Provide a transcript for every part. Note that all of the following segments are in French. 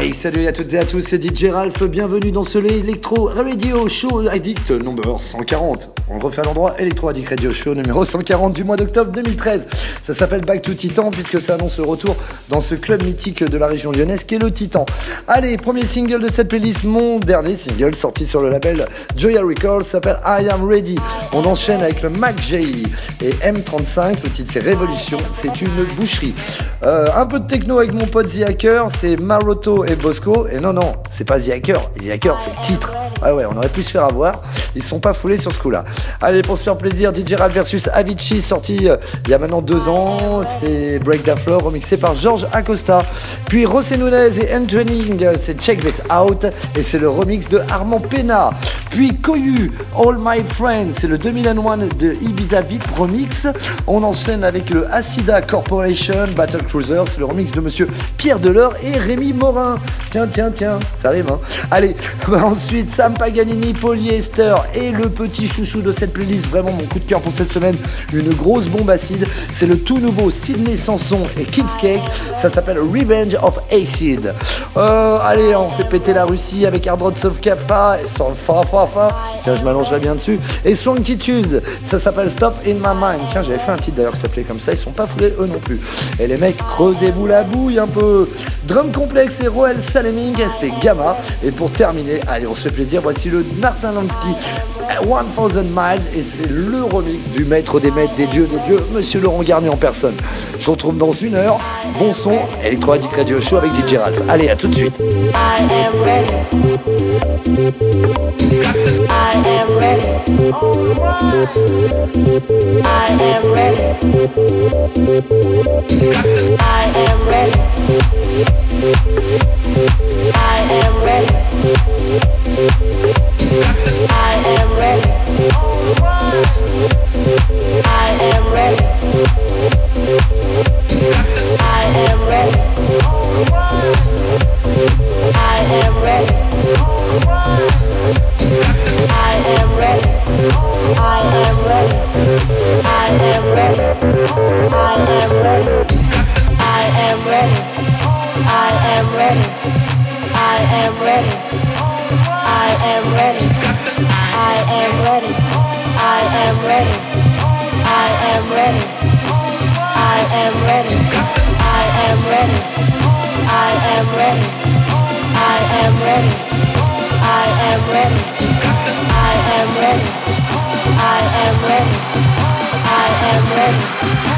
Hey, salut à toutes et à tous, c'est DJ Ralph, bienvenue dans ce Electro Radio Show Addict numéro 140. On refait à l'endroit Electro Addict Radio Show numéro 140 du mois d'octobre 2013. Ça s'appelle Back to Titan puisque ça annonce le retour dans ce club mythique de la région lyonnaise qui est le Titan. Allez, premier single de cette playlist, mon dernier single sorti sur le label Joya Records s'appelle I Am Ready. On enchaîne avec le Mac J et M35, le titre c'est Révolution, c'est une boucherie. Euh, un peu de techno avec mon pote The Hacker, c'est Maroto et Bosco. Et non, non, c'est pas The Hacker. The Hacker, c'est le titre. Ouais, ouais, on aurait pu se faire avoir. Ils sont pas foulés sur ce coup-là. Allez, pour se faire plaisir, DJ Rap versus Avicii, sorti euh, il y a maintenant deux ans. C'est Break the Floor, remixé par George Acosta. Puis José Nunez et Entraining, c'est Check This Out. Et c'est le remix de Armand Pena. Puis Koyu, All My Friends, c'est le 2001 de Ibiza VIP remix. On enchaîne avec le Acida Corporation Battle Cruiser, c'est le remix de monsieur Pierre Delors et Rémi Morin. Tiens, tiens, tiens, ça arrive, hein. Allez, bah, ensuite Sam Paganini, Polyester et le petit chouchou de cette playlist, vraiment mon coup de cœur pour cette semaine, une grosse bombe acide. C'est le tout nouveau Sydney Sanson et Kid Cake, ça s'appelle Revenge of Acid. Euh, allez, on fait péter la Russie avec Hard Rods of sans fa tiens, je m'allongerai bien dessus. Et Swankitude, ça s'appelle Stop in My Mind. Tiens, j'avais fait un titre d'ailleurs qui s'appelait comme ça, ils sont pas foulés eux non plus. Et les mecs, creusez-vous la bouille un peu. Drum Complex et Saleming, c'est Gamma. Et pour terminer, allez, on se fait plaisir, voici le Martin Lansky 1000 Miles et c'est le remix du maître des maîtres, des dieux, des dieux, Monsieur Laurent Garnier en personne. Je vous retrouve dans une heure. Bon son, Electro Addict Radio Show avec DJ Ralph. Allez, à tout de suite. Ready. I am ready. I am ready. I am ready. I am ready. I am ready. I am ready. I am ready. I am ready. I am ready. I am ready. I am ready. I am ready.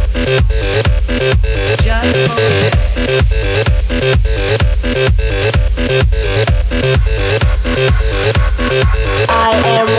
I am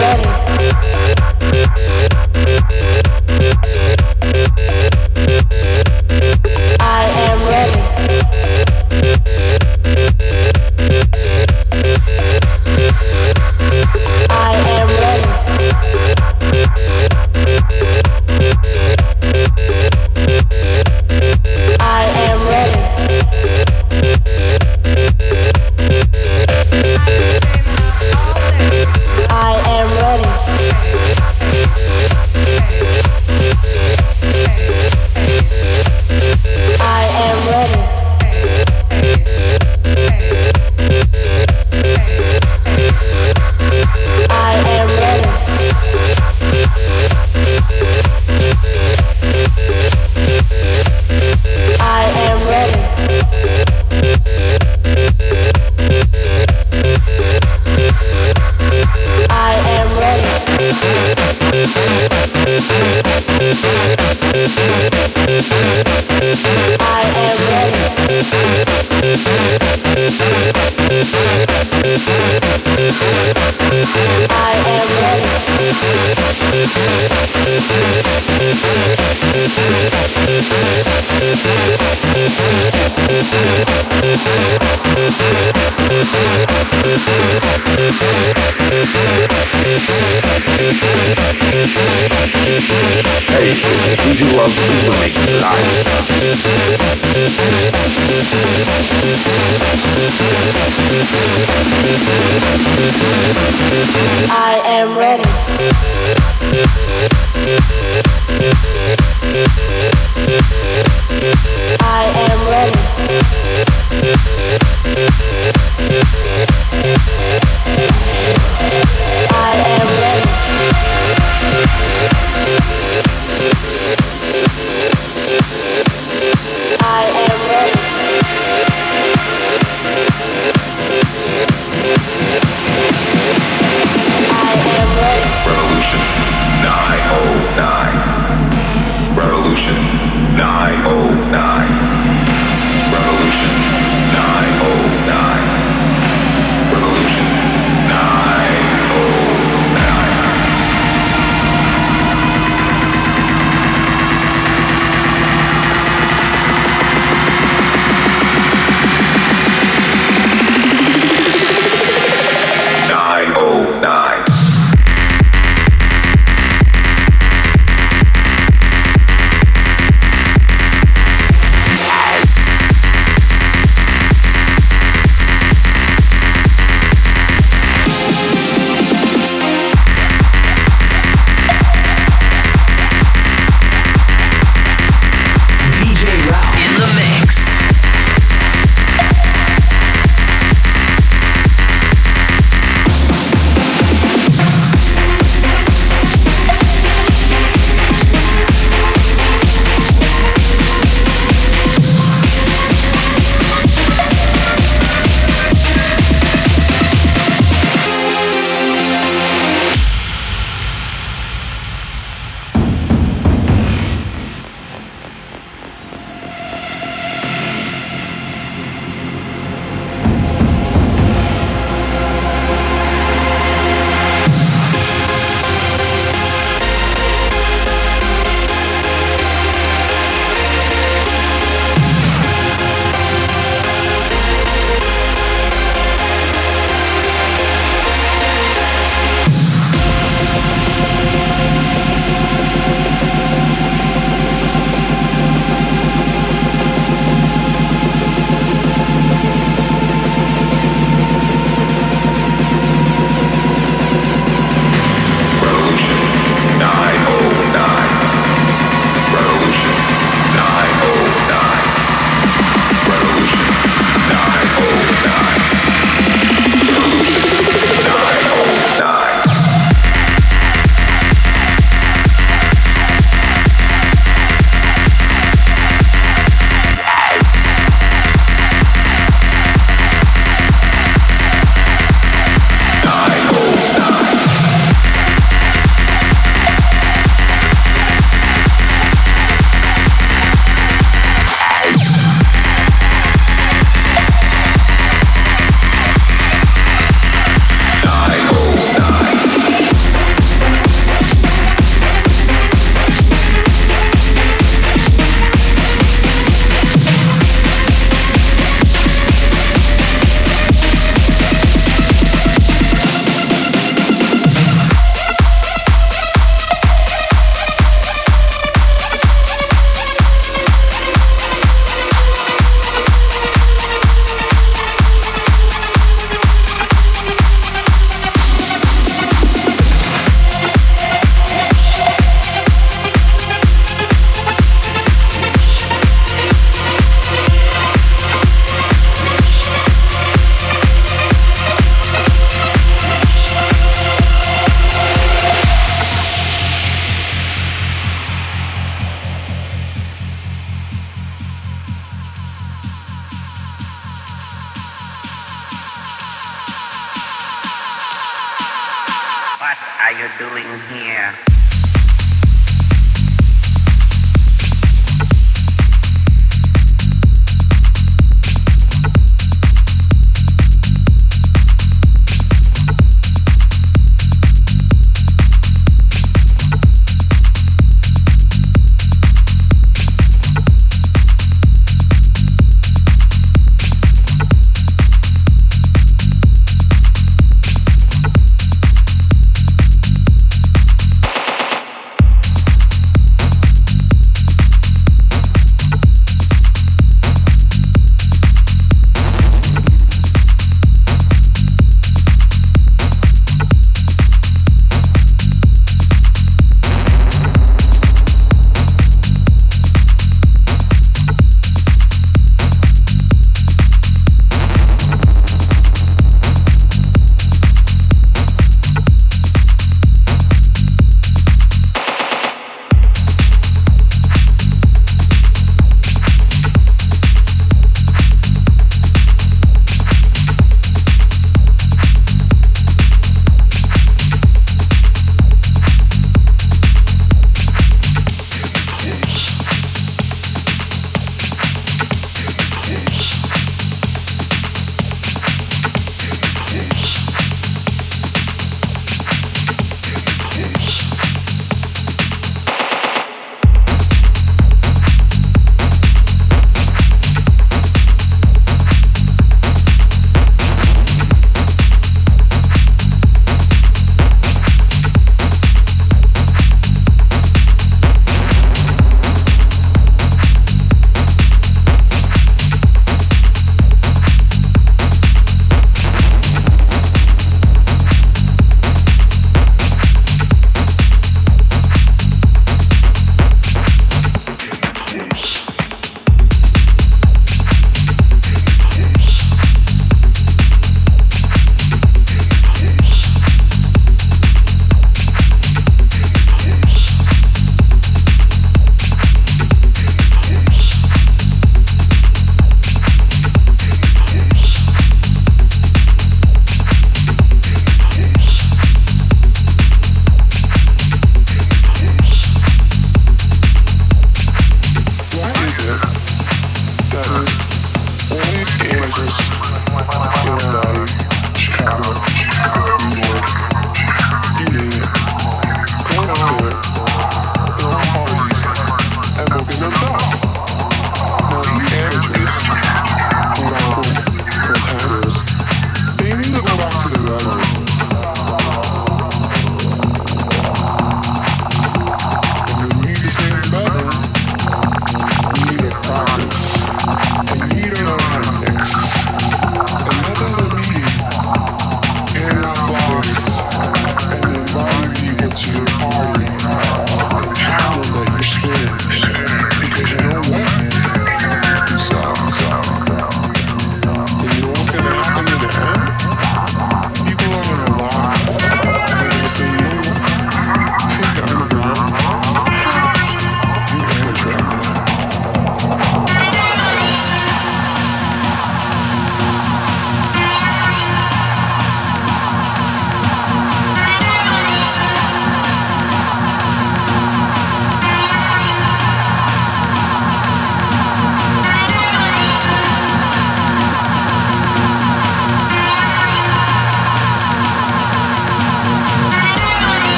I am ready. I am ready.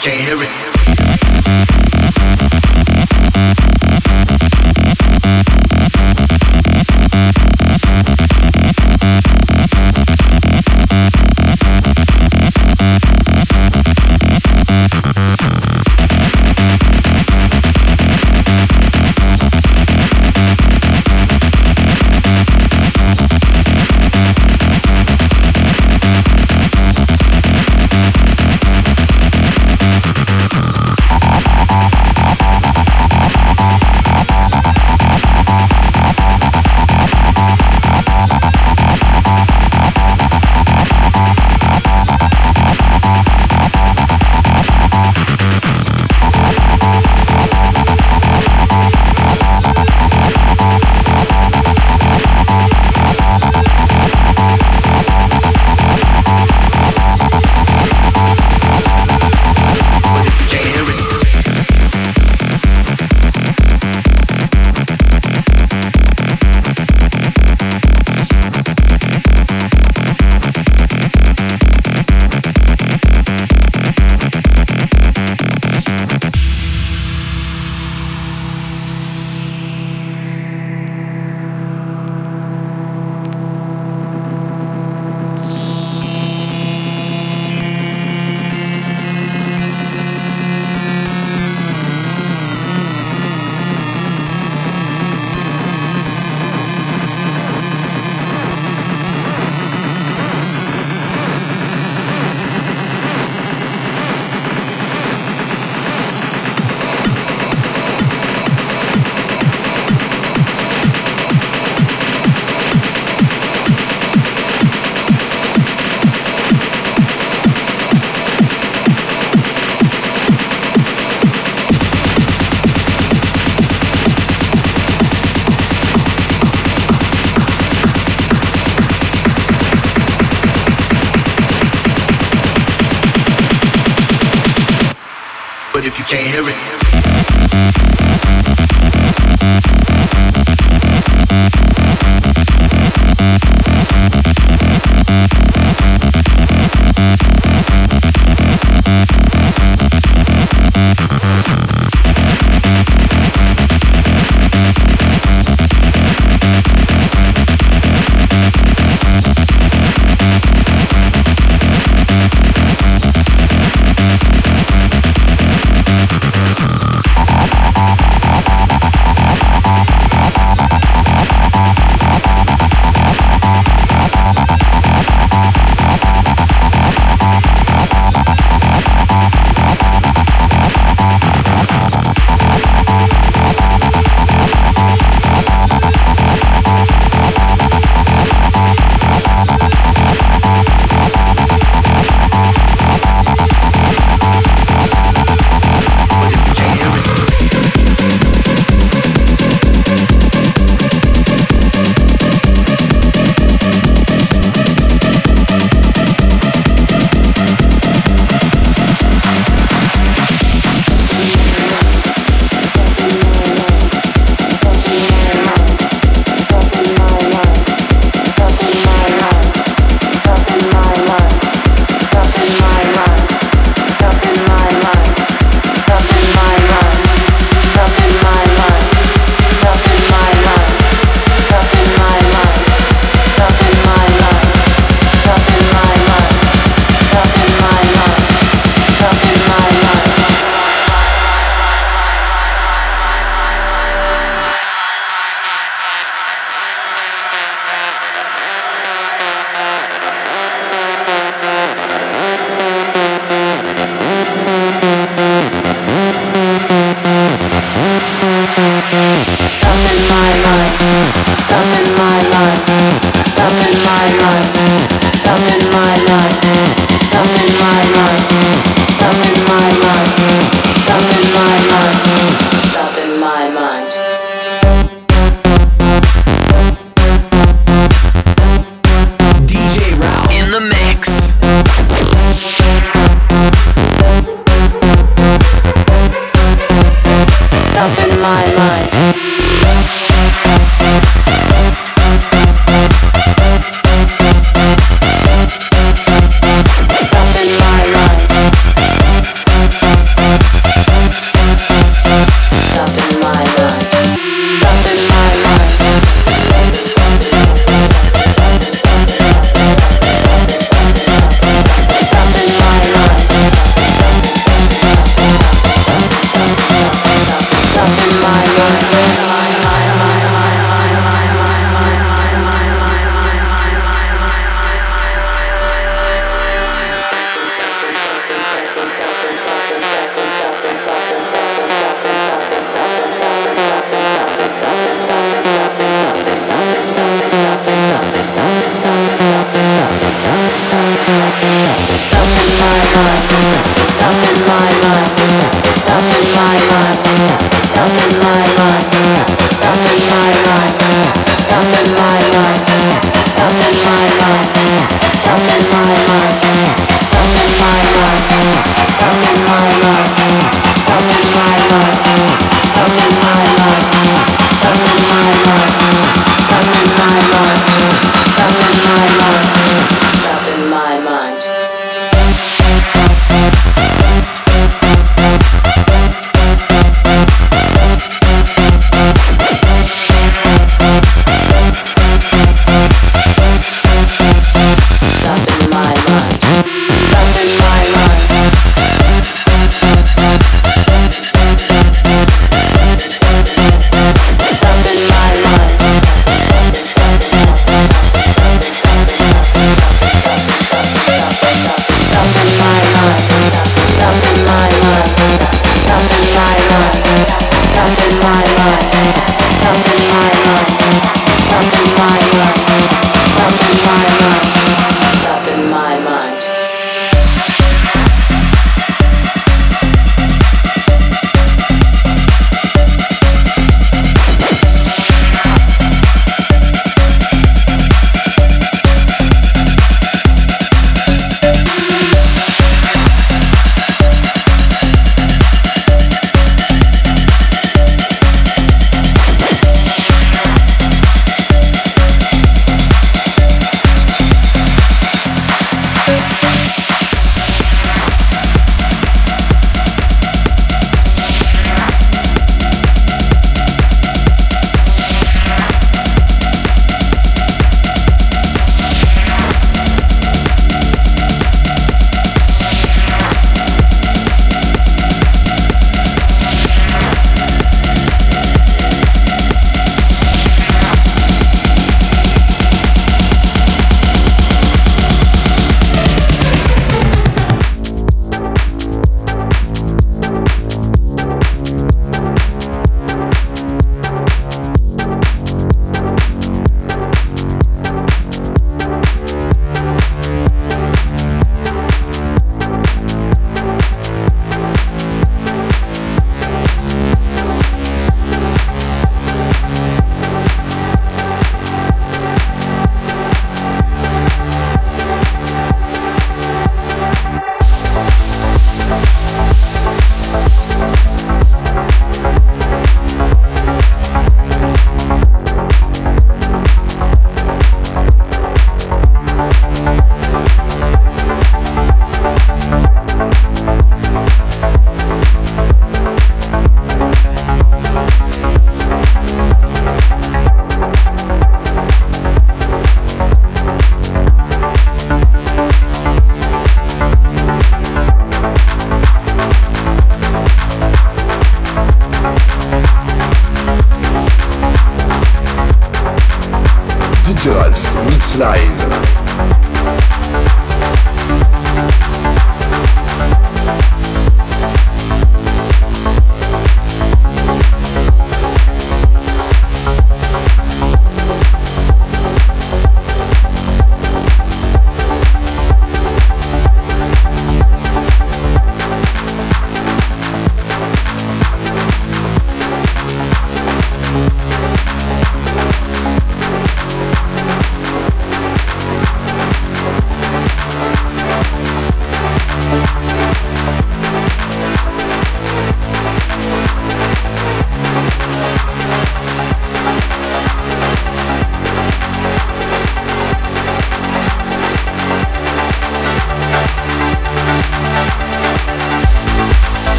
can't hear it.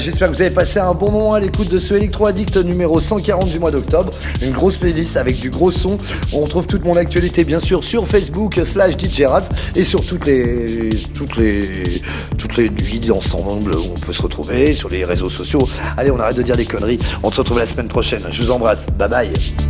J'espère que vous avez passé un bon moment à l'écoute de ce Electro Addict numéro 140 du mois d'octobre. Une grosse playlist avec du gros son. On retrouve toute mon actualité bien sûr sur Facebook slash DJ Ralph et sur toutes les toutes les toutes les nuits ensemble où on peut se retrouver sur les réseaux sociaux. Allez, on arrête de dire des conneries. On se retrouve la semaine prochaine. Je vous embrasse. Bye bye.